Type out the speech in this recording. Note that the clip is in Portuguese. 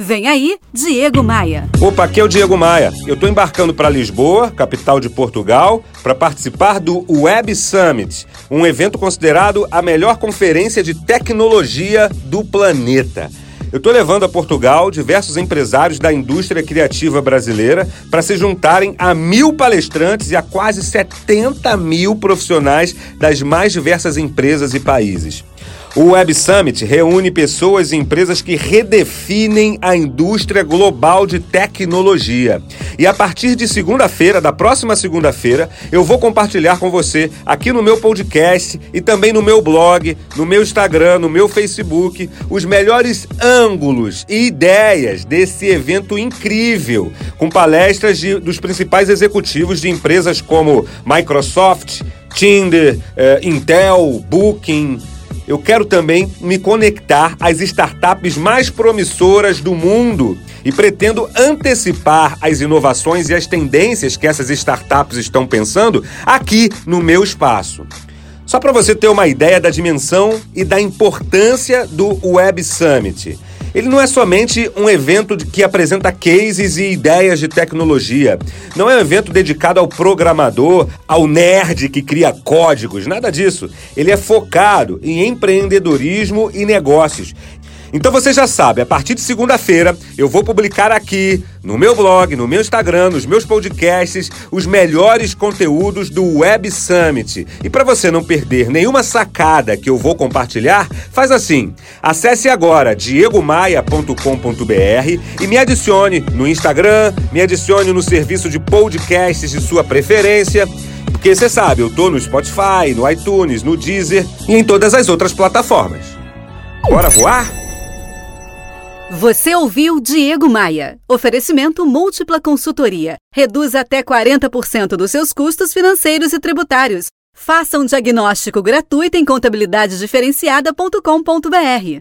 Vem aí, Diego Maia. Opa, aqui é o Diego Maia. Eu estou embarcando para Lisboa, capital de Portugal, para participar do Web Summit, um evento considerado a melhor conferência de tecnologia do planeta. Eu estou levando a Portugal diversos empresários da indústria criativa brasileira para se juntarem a mil palestrantes e a quase 70 mil profissionais das mais diversas empresas e países. O Web Summit reúne pessoas e empresas que redefinem a indústria global de tecnologia. E a partir de segunda-feira, da próxima segunda-feira, eu vou compartilhar com você aqui no meu podcast e também no meu blog, no meu Instagram, no meu Facebook, os melhores ângulos e ideias desse evento incrível, com palestras de, dos principais executivos de empresas como Microsoft, Tinder, eh, Intel, Booking eu quero também me conectar às startups mais promissoras do mundo e pretendo antecipar as inovações e as tendências que essas startups estão pensando aqui no meu espaço. Só para você ter uma ideia da dimensão e da importância do Web Summit. Ele não é somente um evento que apresenta cases e ideias de tecnologia. Não é um evento dedicado ao programador, ao nerd que cria códigos, nada disso. Ele é focado em empreendedorismo e negócios. Então você já sabe, a partir de segunda-feira eu vou publicar aqui no meu blog, no meu Instagram, nos meus podcasts, os melhores conteúdos do Web Summit. E para você não perder nenhuma sacada que eu vou compartilhar, faz assim: acesse agora diegomaia.com.br e me adicione no Instagram, me adicione no serviço de podcasts de sua preferência. Porque você sabe, eu tô no Spotify, no iTunes, no Deezer e em todas as outras plataformas. Bora voar? Você ouviu Diego Maia. Oferecimento Múltipla Consultoria. Reduz até 40% dos seus custos financeiros e tributários. Faça um diagnóstico gratuito em contabilidadediferenciada.com.br.